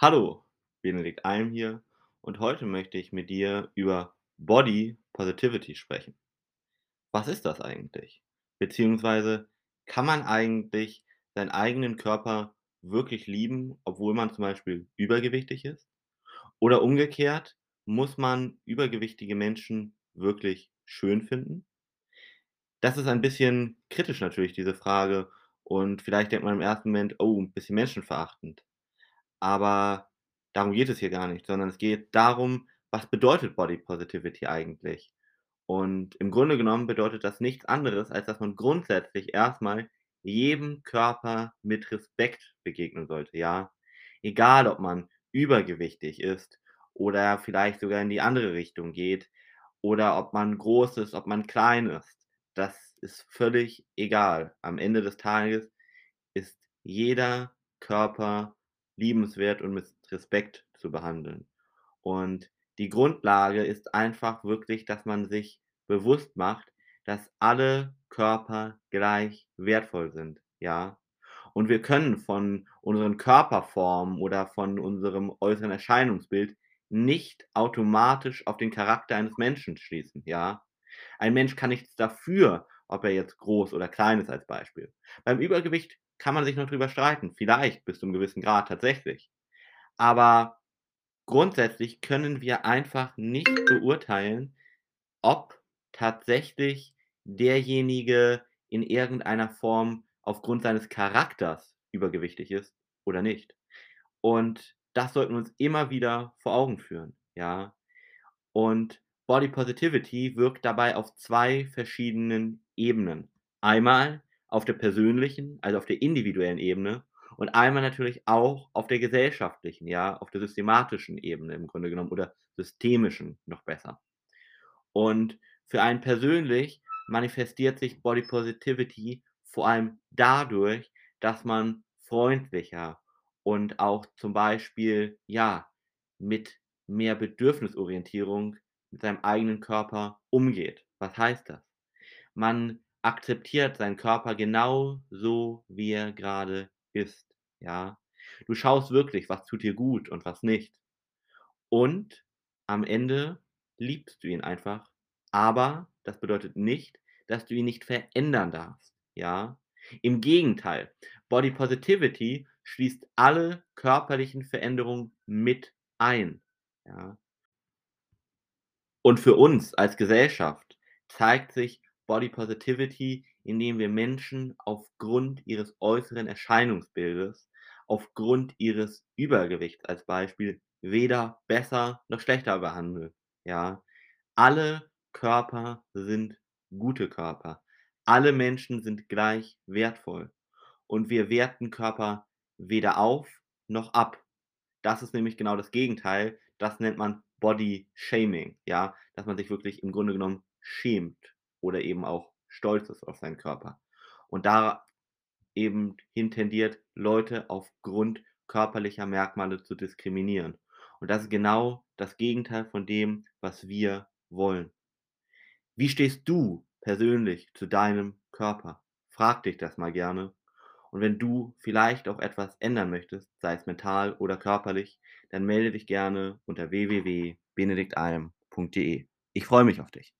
Hallo, Benedikt Alm hier und heute möchte ich mit dir über Body Positivity sprechen. Was ist das eigentlich? Beziehungsweise kann man eigentlich seinen eigenen Körper wirklich lieben, obwohl man zum Beispiel übergewichtig ist? Oder umgekehrt, muss man übergewichtige Menschen wirklich schön finden? Das ist ein bisschen kritisch natürlich, diese Frage. Und vielleicht denkt man im ersten Moment, oh, ein bisschen menschenverachtend. Aber darum geht es hier gar nicht, sondern es geht darum, was bedeutet Body Positivity eigentlich? Und im Grunde genommen bedeutet das nichts anderes, als dass man grundsätzlich erstmal jedem Körper mit Respekt begegnen sollte, ja? Egal, ob man übergewichtig ist oder vielleicht sogar in die andere Richtung geht oder ob man groß ist, ob man klein ist. Das ist völlig egal. Am Ende des Tages ist jeder Körper liebenswert und mit Respekt zu behandeln. Und die Grundlage ist einfach wirklich, dass man sich bewusst macht, dass alle Körper gleich wertvoll sind, ja? Und wir können von unseren Körperformen oder von unserem äußeren Erscheinungsbild nicht automatisch auf den Charakter eines Menschen schließen, ja? Ein Mensch kann nichts dafür, ob er jetzt groß oder klein ist als Beispiel. Beim Übergewicht kann man sich noch drüber streiten, vielleicht bis zu 'nem gewissen Grad tatsächlich. Aber grundsätzlich können wir einfach nicht beurteilen, ob tatsächlich derjenige in irgendeiner Form aufgrund seines Charakters übergewichtig ist oder nicht. Und das sollten wir uns immer wieder vor Augen führen, ja? Und Body Positivity wirkt dabei auf 2 verschiedenen Ebenen. Einmal auf der persönlichen, also auf der individuellen Ebene und einmal natürlich auch auf der gesellschaftlichen, ja, auf der systematischen Ebene im Grunde genommen oder systemischen noch besser. Und für einen persönlich manifestiert sich Body Positivity vor allem dadurch, dass man freundlicher und auch zum Beispiel, ja, mit mehr Bedürfnisorientierung mit seinem eigenen Körper umgeht. Was heißt das? Man akzeptiert seinen Körper genau so, wie er gerade ist, ja? Du schaust wirklich, was tut dir gut und was nicht. Und am Ende liebst du ihn einfach, aber das bedeutet nicht, dass du ihn nicht verändern darfst, ja? Im Gegenteil, Body Positivity schließt alle körperlichen Veränderungen mit ein, ja? Und für uns als Gesellschaft zeigt sich Body Positivity, indem wir Menschen aufgrund ihres äußeren Erscheinungsbildes, aufgrund ihres Übergewichts als Beispiel weder besser noch schlechter behandeln, ja? Alle Körper sind gute Körper. Alle Menschen sind gleich wertvoll und wir werten Körper weder auf noch ab. Das ist nämlich genau das Gegenteil. Das nennt man Body Shaming, ja, dass man sich wirklich im Grunde genommen schämt oder eben auch stolz ist auf seinen Körper. Und da eben hin tendiert, Leute aufgrund körperlicher Merkmale zu diskriminieren. Und das ist genau das Gegenteil von dem, was wir wollen. Wie stehst du persönlich zu deinem Körper? Frag dich das mal gerne. Und wenn du vielleicht auch etwas ändern möchtest, sei es mental oder körperlich, dann melde dich gerne unter www.benediktalm.de. Ich freue mich auf dich.